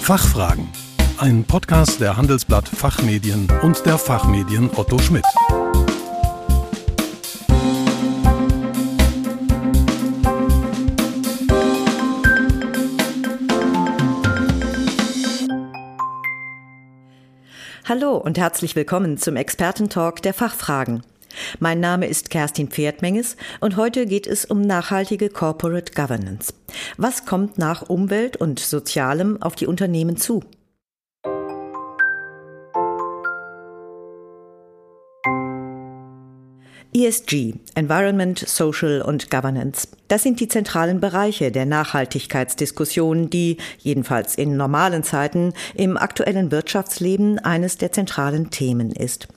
Fachfragen. Ein Podcast der Handelsblatt Fachmedien und der Fachmedien Otto Schmidt. Hallo und herzlich willkommen zum Expertentalk der Fachfragen. Mein Name ist Kerstin Pferdmenges und heute geht es um nachhaltige Corporate Governance. Was kommt nach Umwelt und Sozialem auf die Unternehmen zu? ESG, Environment, Social und Governance. Das sind die zentralen Bereiche der Nachhaltigkeitsdiskussion, die, jedenfalls in normalen Zeiten, im aktuellen Wirtschaftsleben eines der zentralen Themen ist.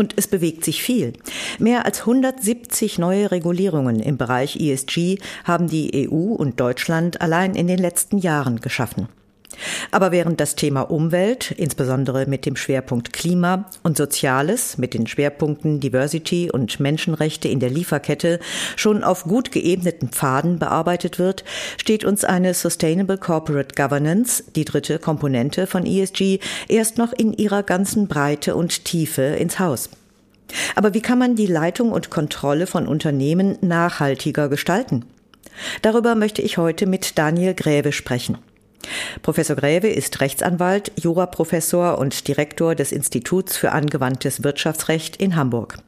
Und es bewegt sich viel. Mehr als 170 neue Regulierungen im Bereich ESG haben die EU und Deutschland allein in den letzten Jahren geschaffen. Aber während das Thema Umwelt, insbesondere mit dem Schwerpunkt Klima und Soziales, mit den Schwerpunkten Diversity und Menschenrechte in der Lieferkette schon auf gut geebneten Pfaden bearbeitet wird, steht uns eine Sustainable Corporate Governance, die dritte Komponente von ESG, erst noch in ihrer ganzen Breite und Tiefe ins Haus. Aber wie kann man die Leitung und Kontrolle von Unternehmen nachhaltiger gestalten? Darüber möchte ich heute mit Daniel Gräve sprechen. Professor Gräve ist Rechtsanwalt, Juraprofessor und Direktor des Instituts für angewandtes Wirtschaftsrecht in Hamburg.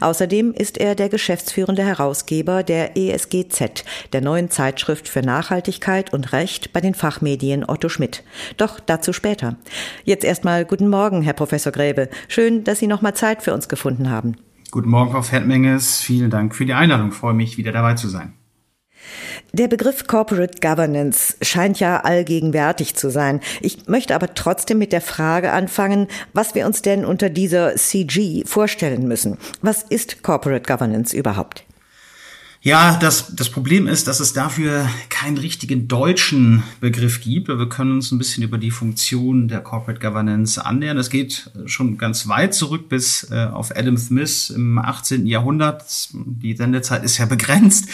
Außerdem ist er der geschäftsführende Herausgeber der ESGZ, der neuen Zeitschrift für Nachhaltigkeit und Recht bei den Fachmedien Otto Schmidt. Doch dazu später. Jetzt erstmal guten Morgen, Herr Professor Gräbe. Schön, dass Sie nochmal Zeit für uns gefunden haben. Guten Morgen, Frau Fettmenges. Vielen Dank für die Einladung. Ich freue mich, wieder dabei zu sein. Der Begriff Corporate Governance scheint ja allgegenwärtig zu sein. Ich möchte aber trotzdem mit der Frage anfangen, was wir uns denn unter dieser CG vorstellen müssen. Was ist Corporate Governance überhaupt? Ja, das, das Problem ist, dass es dafür keinen richtigen deutschen Begriff gibt. Wir können uns ein bisschen über die Funktion der Corporate Governance annähern. Das geht schon ganz weit zurück bis äh, auf Adam Smith im 18. Jahrhundert. Die Sendezeit ist ja begrenzt.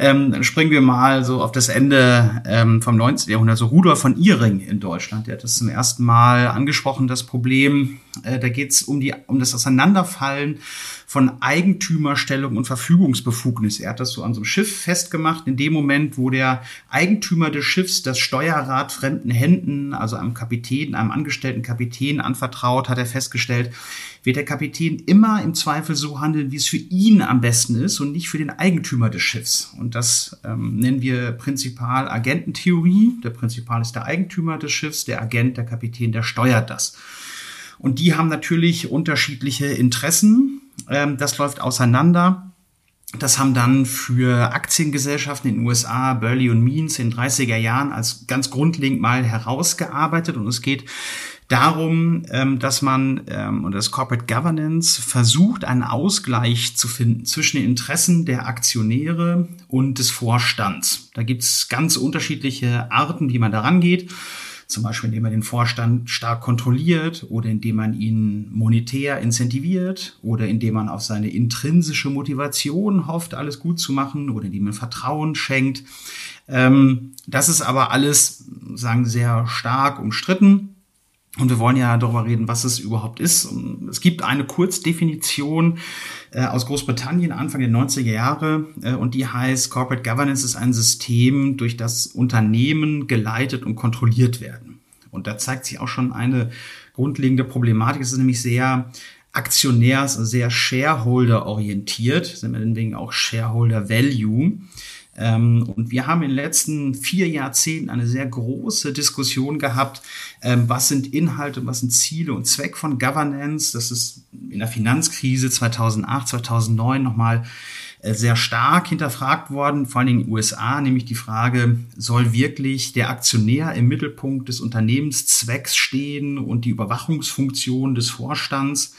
Ähm, dann springen wir mal so auf das Ende ähm, vom 19. Jahrhundert. So Rudolf von Iring in Deutschland, der hat das zum ersten Mal angesprochen, das Problem. Äh, da geht es um, die, um das Auseinanderfallen von Eigentümerstellung und Verfügungsbefugnis. Er hat das so an so einem Schiff festgemacht. In dem Moment, wo der Eigentümer des Schiffs das Steuerrad fremden Händen, also einem Kapitän, einem angestellten Kapitän anvertraut, hat er festgestellt, wird der Kapitän immer im Zweifel so handeln, wie es für ihn am besten ist und nicht für den Eigentümer des Schiffs. Und das ähm, nennen wir Prinzipal-Agententheorie. Der Prinzipal ist der Eigentümer des Schiffs, der Agent, der Kapitän, der steuert das. Und die haben natürlich unterschiedliche Interessen. Ähm, das läuft auseinander. Das haben dann für Aktiengesellschaften in den USA Burley und Means in den 30er Jahren als ganz grundlegend mal herausgearbeitet. Und es geht darum, ähm, dass man ähm, und das Corporate Governance versucht, einen Ausgleich zu finden zwischen den Interessen der Aktionäre und des Vorstands. Da gibt es ganz unterschiedliche Arten, wie man daran geht zum Beispiel indem man den Vorstand stark kontrolliert oder indem man ihn monetär incentiviert oder indem man auf seine intrinsische Motivation hofft, alles gut zu machen oder indem man Vertrauen schenkt. Ähm, das ist aber alles, sagen, sehr stark umstritten. Und wir wollen ja darüber reden, was es überhaupt ist. Es gibt eine Kurzdefinition äh, aus Großbritannien Anfang der 90er Jahre äh, und die heißt, Corporate Governance ist ein System, durch das Unternehmen geleitet und kontrolliert werden. Und da zeigt sich auch schon eine grundlegende Problematik. Es ist nämlich sehr aktionärs, sehr shareholder-orientiert, sind wir deswegen auch Shareholder Value. Ähm, und wir haben in den letzten vier Jahrzehnten eine sehr große Diskussion gehabt, ähm, was sind Inhalte, was sind Ziele und Zweck von Governance. Das ist in der Finanzkrise 2008, 2009 nochmal äh, sehr stark hinterfragt worden, vor allem in den USA, nämlich die Frage, soll wirklich der Aktionär im Mittelpunkt des Unternehmenszwecks stehen und die Überwachungsfunktion des Vorstands?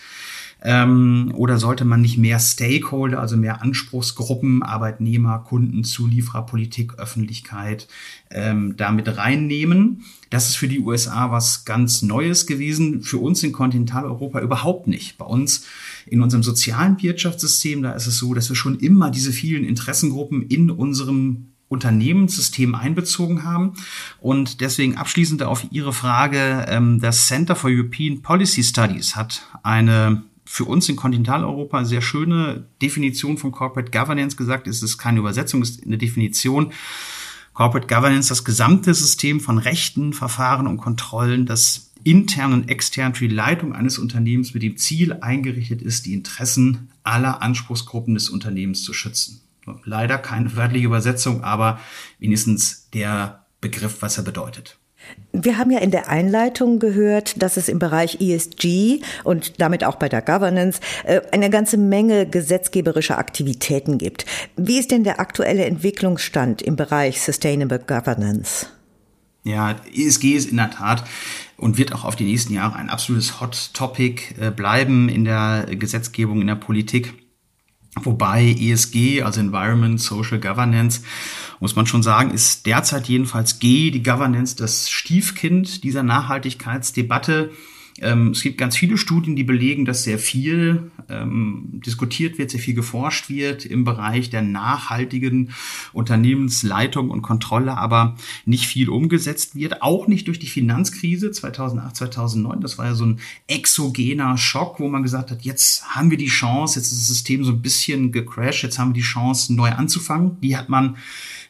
Ähm, oder sollte man nicht mehr Stakeholder, also mehr Anspruchsgruppen, Arbeitnehmer, Kunden, Zulieferer, Politik, Öffentlichkeit ähm, damit reinnehmen? Das ist für die USA was ganz Neues gewesen, für uns in Kontinentaleuropa überhaupt nicht. Bei uns in unserem sozialen Wirtschaftssystem, da ist es so, dass wir schon immer diese vielen Interessengruppen in unserem Unternehmenssystem einbezogen haben. Und deswegen abschließend auf Ihre Frage, ähm, das Center for European Policy Studies hat eine für uns in Kontinentaleuropa sehr schöne Definition von Corporate Governance gesagt. Es ist keine Übersetzung, es ist eine Definition. Corporate Governance, das gesamte System von Rechten, Verfahren und Kontrollen, das intern und extern für die Leitung eines Unternehmens mit dem Ziel eingerichtet ist, die Interessen aller Anspruchsgruppen des Unternehmens zu schützen. Leider keine wörtliche Übersetzung, aber wenigstens der Begriff, was er bedeutet. Wir haben ja in der Einleitung gehört, dass es im Bereich ESG und damit auch bei der Governance äh, eine ganze Menge gesetzgeberischer Aktivitäten gibt. Wie ist denn der aktuelle Entwicklungsstand im Bereich Sustainable Governance? Ja, ESG ist in der Tat und wird auch auf die nächsten Jahre ein absolutes Hot Topic äh, bleiben in der Gesetzgebung, in der Politik. Wobei ESG, also Environment, Social Governance, muss man schon sagen, ist derzeit jedenfalls G, die Governance, das Stiefkind dieser Nachhaltigkeitsdebatte. Ähm, es gibt ganz viele Studien, die belegen, dass sehr viel ähm, diskutiert wird, sehr viel geforscht wird im Bereich der nachhaltigen Unternehmensleitung und Kontrolle, aber nicht viel umgesetzt wird. Auch nicht durch die Finanzkrise 2008, 2009. Das war ja so ein exogener Schock, wo man gesagt hat, jetzt haben wir die Chance, jetzt ist das System so ein bisschen gecrashed, jetzt haben wir die Chance, neu anzufangen. Die hat man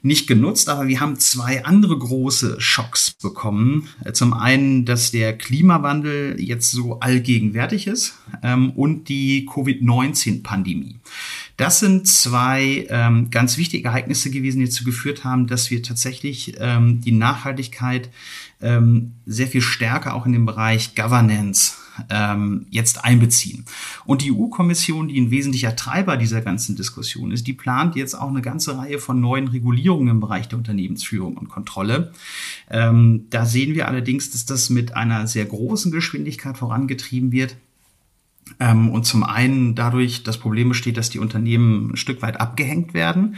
nicht genutzt, aber wir haben zwei andere große Schocks bekommen. Zum einen, dass der Klimawandel jetzt so allgegenwärtig ist ähm, und die Covid-19-Pandemie. Das sind zwei ähm, ganz wichtige Ereignisse gewesen, die dazu geführt haben, dass wir tatsächlich ähm, die Nachhaltigkeit ähm, sehr viel stärker auch in dem Bereich Governance ähm, jetzt einbeziehen. Und die EU-Kommission, die ein wesentlicher Treiber dieser ganzen Diskussion ist, die plant jetzt auch eine ganze Reihe von neuen Regulierungen im Bereich der Unternehmensführung und Kontrolle. Ähm, da sehen wir allerdings, dass das mit einer sehr großen Geschwindigkeit vorangetrieben wird. Ähm, und zum einen dadurch das Problem besteht, dass die Unternehmen ein Stück weit abgehängt werden,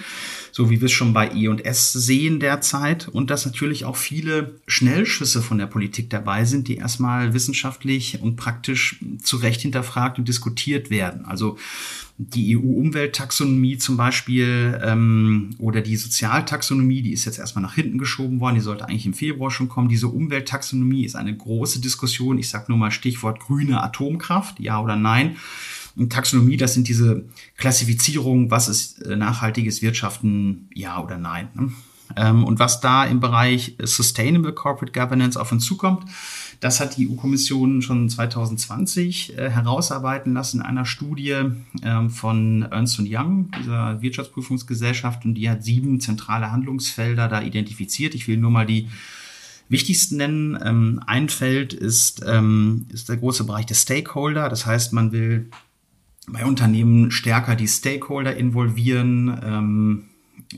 so wie wir es schon bei E&S sehen derzeit. Und dass natürlich auch viele Schnellschüsse von der Politik dabei sind, die erstmal wissenschaftlich und praktisch zu Recht hinterfragt und diskutiert werden. Also die EU-Umwelttaxonomie zum Beispiel ähm, oder die Sozialtaxonomie, die ist jetzt erstmal nach hinten geschoben worden, die sollte eigentlich im Februar schon kommen. Diese Umwelttaxonomie ist eine große Diskussion. Ich sage nur mal Stichwort grüne Atomkraft, ja oder nein. Und Taxonomie, das sind diese Klassifizierungen, was ist äh, nachhaltiges Wirtschaften, ja oder nein. Ne? Ähm, und was da im Bereich Sustainable Corporate Governance auf uns zukommt, das hat die EU-Kommission schon 2020 äh, herausarbeiten lassen in einer Studie äh, von Ernst Young, dieser Wirtschaftsprüfungsgesellschaft, und die hat sieben zentrale Handlungsfelder da identifiziert. Ich will nur mal die wichtigsten nennen. Ähm, ein Feld ist, ähm, ist der große Bereich der Stakeholder. Das heißt, man will bei Unternehmen stärker die Stakeholder involvieren. Ähm,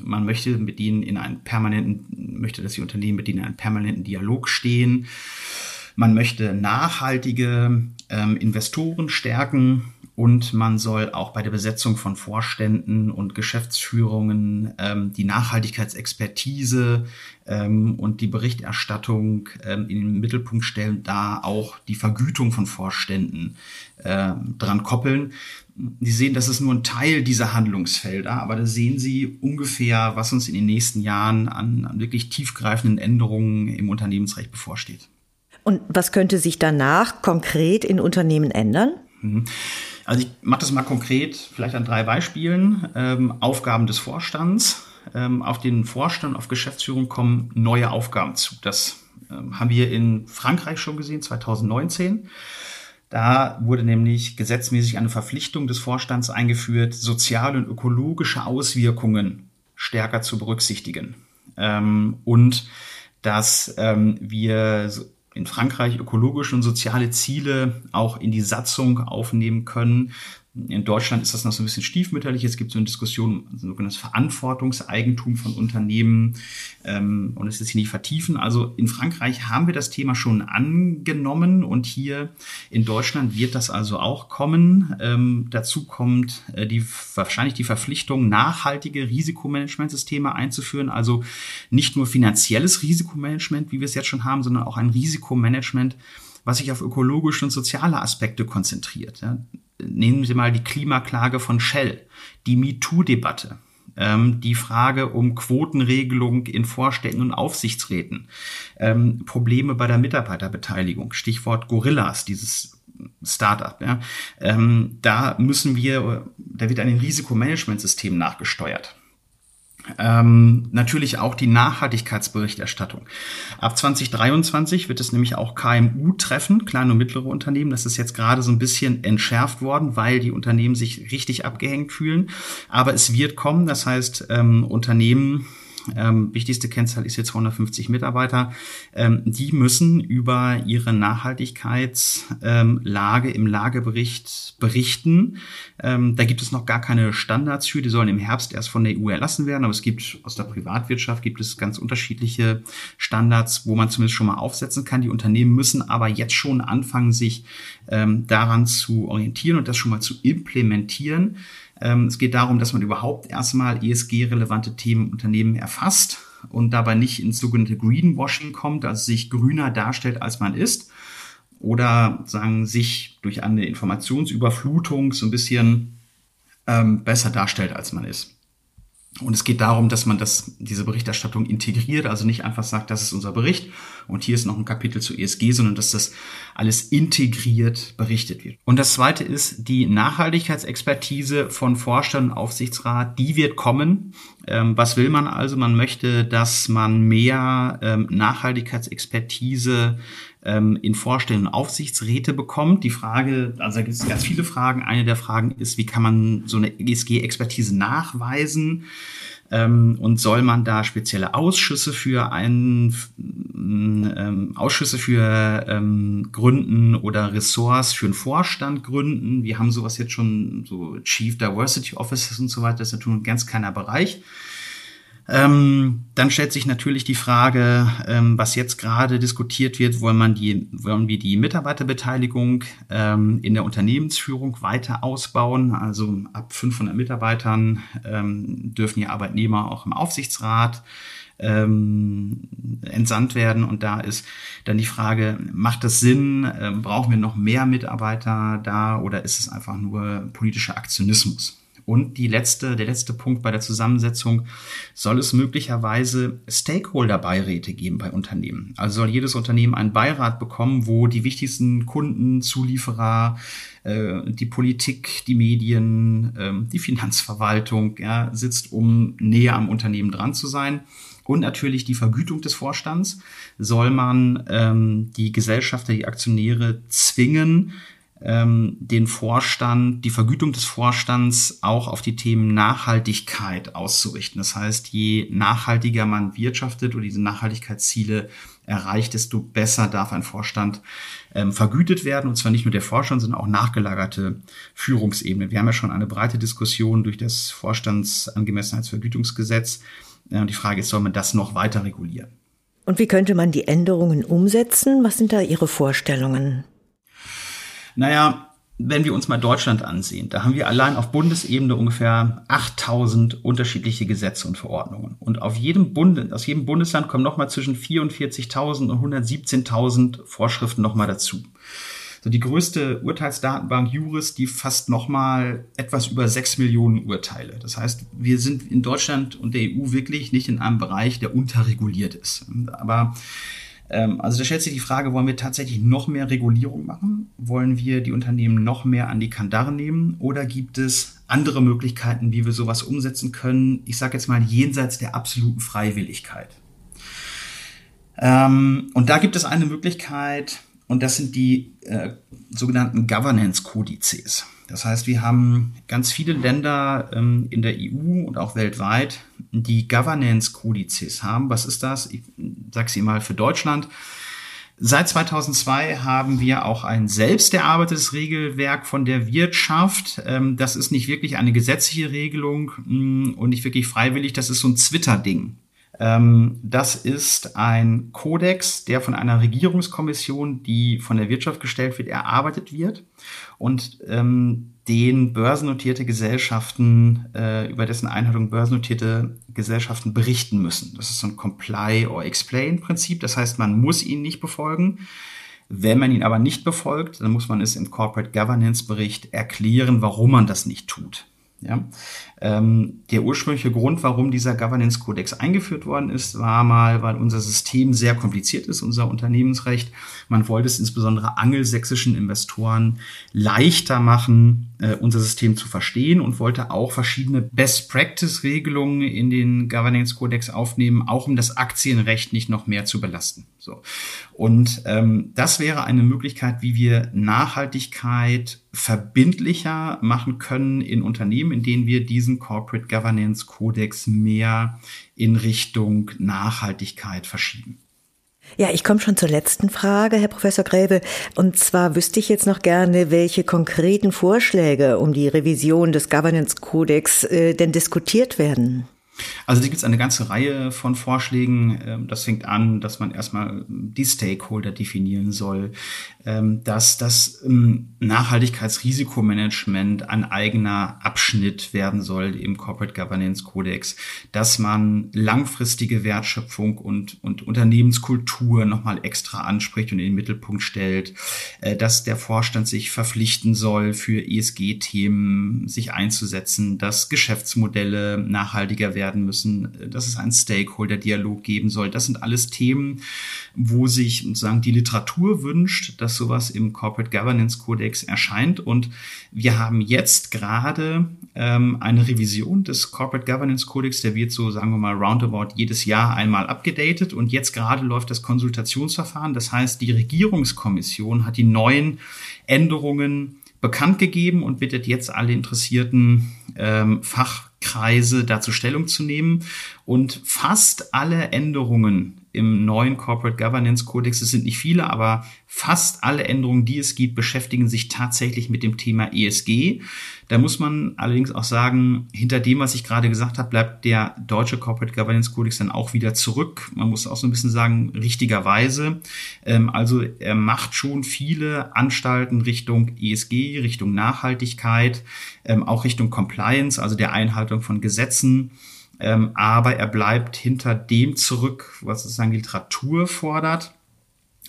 man möchte mit ihnen in einen permanenten, möchte, dass die Unternehmen mit ihnen in einem permanenten Dialog stehen. Man möchte nachhaltige ähm, Investoren stärken und man soll auch bei der Besetzung von Vorständen und Geschäftsführungen ähm, die Nachhaltigkeitsexpertise ähm, und die Berichterstattung ähm, in den Mittelpunkt stellen, da auch die Vergütung von Vorständen äh, dran koppeln. Sie sehen, das ist nur ein Teil dieser Handlungsfelder, aber da sehen Sie ungefähr, was uns in den nächsten Jahren an, an wirklich tiefgreifenden Änderungen im Unternehmensrecht bevorsteht. Und was könnte sich danach konkret in Unternehmen ändern? Mhm. Also ich mache das mal konkret, vielleicht an drei Beispielen. Ähm, Aufgaben des Vorstands. Ähm, auf den Vorstand, auf Geschäftsführung kommen neue Aufgaben zu. Das ähm, haben wir in Frankreich schon gesehen, 2019. Da wurde nämlich gesetzmäßig eine Verpflichtung des Vorstands eingeführt, soziale und ökologische Auswirkungen stärker zu berücksichtigen. Ähm, und dass ähm, wir in Frankreich ökologische und soziale Ziele auch in die Satzung aufnehmen können. In Deutschland ist das noch so ein bisschen stiefmütterlich. Es gibt so eine Diskussion um sogenanntes Verantwortungseigentum von Unternehmen ähm, und es ist hier nicht vertiefen. Also in Frankreich haben wir das Thema schon angenommen und hier in Deutschland wird das also auch kommen. Ähm, dazu kommt äh, die wahrscheinlich die Verpflichtung, nachhaltige Risikomanagementsysteme einzuführen. Also nicht nur finanzielles Risikomanagement, wie wir es jetzt schon haben, sondern auch ein Risikomanagement, was sich auf ökologische und soziale Aspekte konzentriert. Ja. Nehmen Sie mal die Klimaklage von Shell, die MeToo-Debatte. ähm, die Frage um Quotenregelung in Vorständen und Aufsichtsräten, ähm, Probleme bei der Mitarbeiterbeteiligung, Stichwort Gorillas, dieses Startup. Ja. Ähm, da müssen wir, da wird an den Risikomanagementsystemen nachgesteuert. Ähm, natürlich auch die Nachhaltigkeitsberichterstattung. Ab 2023 wird es nämlich auch KMU treffen, kleine und mittlere Unternehmen. Das ist jetzt gerade so ein bisschen entschärft worden, weil die Unternehmen sich richtig abgehängt fühlen. Aber es wird kommen. Das heißt, ähm, Unternehmen ähm, wichtigste Kennzahl ist jetzt 250 Mitarbeiter, ähm, die müssen über ihre Nachhaltigkeitslage ähm, im Lagebericht berichten. Ähm, da gibt es noch gar keine Standards für, die sollen im Herbst erst von der EU erlassen werden, aber es gibt aus der Privatwirtschaft gibt es ganz unterschiedliche Standards, wo man zumindest schon mal aufsetzen kann. Die Unternehmen müssen aber jetzt schon anfangen, sich ähm, daran zu orientieren und das schon mal zu implementieren. Ähm, es geht darum, dass man überhaupt erstmal ESG-relevante Themen Unternehmen erfasst und dabei nicht ins sogenannte Greenwashing kommt, also sich grüner darstellt, als man ist. Oder sagen, sich durch eine Informationsüberflutung so ein bisschen ähm, besser darstellt, als man ist. Und es geht darum, dass man das, diese Berichterstattung integriert, also nicht einfach sagt, das ist unser Bericht und hier ist noch ein Kapitel zu ESG, sondern dass das alles integriert berichtet wird. Und das zweite ist die Nachhaltigkeitsexpertise von Vorstand und Aufsichtsrat, die wird kommen. Ähm, was will man also? Man möchte, dass man mehr ähm, Nachhaltigkeitsexpertise ähm, in Vorständen und Aufsichtsräte bekommt. Die Frage, also da gibt es ganz viele Fragen. Eine der Fragen ist, wie kann man so eine ESG-Expertise nachweisen? Ähm, und soll man da spezielle Ausschüsse für einen ähm, Ausschüsse für ähm, gründen oder Ressorts für einen Vorstand gründen? Wir haben sowas jetzt schon so Chief Diversity Officers und so weiter. Das ist natürlich ein ganz kleiner Bereich. Ähm, dann stellt sich natürlich die Frage, ähm, was jetzt gerade diskutiert wird, wollen, man die, wollen wir die Mitarbeiterbeteiligung ähm, in der Unternehmensführung weiter ausbauen? Also ab 500 Mitarbeitern ähm, dürfen die Arbeitnehmer auch im Aufsichtsrat ähm, entsandt werden. Und da ist dann die Frage, macht das Sinn? Ähm, brauchen wir noch mehr Mitarbeiter da oder ist es einfach nur politischer Aktionismus? Und die letzte, der letzte Punkt bei der Zusammensetzung, soll es möglicherweise Stakeholder-Beiräte geben bei Unternehmen. Also soll jedes Unternehmen einen Beirat bekommen, wo die wichtigsten Kunden, Zulieferer, äh, die Politik, die Medien, äh, die Finanzverwaltung ja, sitzt, um näher am Unternehmen dran zu sein. Und natürlich die Vergütung des Vorstands soll man ähm, die Gesellschafter, die Aktionäre zwingen, ähm, den Vorstand, die Vergütung des Vorstands auch auf die Themen Nachhaltigkeit auszurichten. Das heißt, je nachhaltiger man wirtschaftet oder diese Nachhaltigkeitsziele erreicht, desto besser darf ein Vorstand ähm, vergütet werden. Und zwar nicht nur der Vorstand, sondern auch nachgelagerte Führungsebene. Wir haben ja schon eine breite Diskussion durch das Vorstandsangemessenheitsvergütungsgesetz. Äh, die Frage ist, soll man das noch weiter regulieren? Und wie könnte man die Änderungen umsetzen? Was sind da Ihre Vorstellungen? Naja, wenn wir uns mal Deutschland ansehen, da haben wir allein auf Bundesebene ungefähr 8000 unterschiedliche Gesetze und Verordnungen. Und auf jedem Bund, aus jedem Bundesland kommen nochmal zwischen 44.000 und 117.000 Vorschriften nochmal dazu. So die größte Urteilsdatenbank Juris, die fasst nochmal etwas über 6 Millionen Urteile. Das heißt, wir sind in Deutschland und der EU wirklich nicht in einem Bereich, der unterreguliert ist. Aber also da stellt sich die Frage, wollen wir tatsächlich noch mehr Regulierung machen? Wollen wir die Unternehmen noch mehr an die Kandare nehmen? Oder gibt es andere Möglichkeiten, wie wir sowas umsetzen können? Ich sage jetzt mal jenseits der absoluten Freiwilligkeit. Ähm, und da gibt es eine Möglichkeit, und das sind die äh, sogenannten Governance-Kodizes. Das heißt, wir haben ganz viele Länder ähm, in der EU und auch weltweit, die Governance-Kodizes haben. Was ist das? Ich sage sie mal für Deutschland. Seit 2002 haben wir auch ein selbst erarbeitetes Regelwerk von der Wirtschaft. Ähm, das ist nicht wirklich eine gesetzliche Regelung mh, und nicht wirklich freiwillig. Das ist so ein Twitter-Ding. Ähm, das ist ein Kodex, der von einer Regierungskommission, die von der Wirtschaft gestellt wird, erarbeitet wird und ähm, den börsennotierte Gesellschaften, äh, über dessen Einhaltung börsennotierte Gesellschaften berichten müssen. Das ist so ein Comply or Explain Prinzip. Das heißt, man muss ihn nicht befolgen. Wenn man ihn aber nicht befolgt, dann muss man es im Corporate Governance Bericht erklären, warum man das nicht tut. Ja? Ähm, der ursprüngliche Grund, warum dieser Governance Codex eingeführt worden ist, war mal, weil unser System sehr kompliziert ist, unser Unternehmensrecht. Man wollte es insbesondere angelsächsischen Investoren leichter machen, äh, unser System zu verstehen und wollte auch verschiedene Best Practice Regelungen in den Governance Codex aufnehmen, auch um das Aktienrecht nicht noch mehr zu belasten. So. Und ähm, das wäre eine Möglichkeit, wie wir Nachhaltigkeit verbindlicher machen können in Unternehmen, in denen wir diesen Corporate Governance Codex mehr in Richtung Nachhaltigkeit verschieben. Ja, ich komme schon zur letzten Frage, Herr Professor Gräbe. Und zwar wüsste ich jetzt noch gerne, welche konkreten Vorschläge um die Revision des Governance Codex äh, denn diskutiert werden. Also da gibt es eine ganze Reihe von Vorschlägen. Ähm, das fängt an, dass man erstmal die Stakeholder definieren soll, ähm, dass das ähm, Nachhaltigkeitsrisikomanagement ein eigener Abschnitt werden soll im Corporate Governance Codex, dass man langfristige Wertschöpfung und, und Unternehmenskultur nochmal extra anspricht und in den Mittelpunkt stellt, äh, dass der Vorstand sich verpflichten soll, für ESG-Themen sich einzusetzen, dass Geschäftsmodelle nachhaltiger werden werden müssen, dass es einen Stakeholder-Dialog geben soll. Das sind alles Themen, wo sich sozusagen die Literatur wünscht, dass sowas im Corporate Governance Codex erscheint. Und wir haben jetzt gerade ähm, eine Revision des Corporate Governance Codex, der wird so, sagen wir mal, roundabout jedes Jahr einmal abgedatet. Und jetzt gerade läuft das Konsultationsverfahren. Das heißt, die Regierungskommission hat die neuen Änderungen bekannt gegeben und bittet jetzt alle interessierten ähm, Fach Kreise dazu Stellung zu nehmen. Und fast alle Änderungen im neuen Corporate Governance Codex, es sind nicht viele, aber fast alle Änderungen, die es gibt, beschäftigen sich tatsächlich mit dem Thema ESG. Da muss man allerdings auch sagen, hinter dem, was ich gerade gesagt habe, bleibt der deutsche Corporate Governance Codex dann auch wieder zurück. Man muss auch so ein bisschen sagen, richtigerweise. Ähm, also er macht schon viele Anstalten Richtung ESG, Richtung Nachhaltigkeit, ähm, auch Richtung Compliance, also der Einhaltung von Gesetzen. Ähm, aber er bleibt hinter dem zurück, was sozusagen Literatur fordert.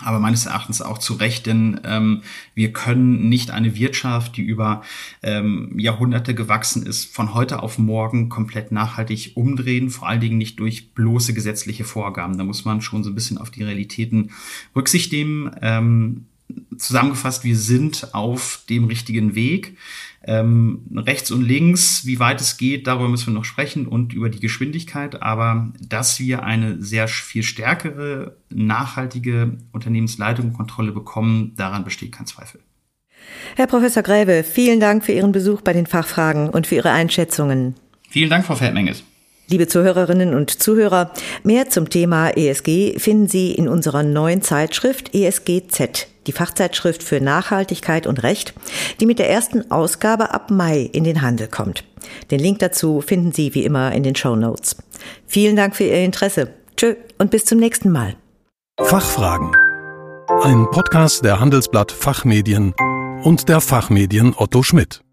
Aber meines Erachtens auch zu Recht, denn ähm, wir können nicht eine Wirtschaft, die über ähm, Jahrhunderte gewachsen ist, von heute auf morgen komplett nachhaltig umdrehen, vor allen Dingen nicht durch bloße gesetzliche Vorgaben. Da muss man schon so ein bisschen auf die Realitäten Rücksicht nehmen. Ähm, zusammengefasst, wir sind auf dem richtigen Weg. Ähm, rechts und links, wie weit es geht, darüber müssen wir noch sprechen und über die Geschwindigkeit. Aber dass wir eine sehr viel stärkere, nachhaltige Unternehmensleitung und Kontrolle bekommen, daran besteht kein Zweifel. Herr Professor Gräbe, vielen Dank für Ihren Besuch bei den Fachfragen und für Ihre Einschätzungen. Vielen Dank, Frau Feldmenges. Liebe Zuhörerinnen und Zuhörer, mehr zum Thema ESG finden Sie in unserer neuen Zeitschrift ESGZ, die Fachzeitschrift für Nachhaltigkeit und Recht, die mit der ersten Ausgabe ab Mai in den Handel kommt. Den Link dazu finden Sie wie immer in den Show Notes. Vielen Dank für Ihr Interesse. Tschö und bis zum nächsten Mal. Fachfragen. Ein Podcast der Handelsblatt Fachmedien und der Fachmedien Otto Schmidt.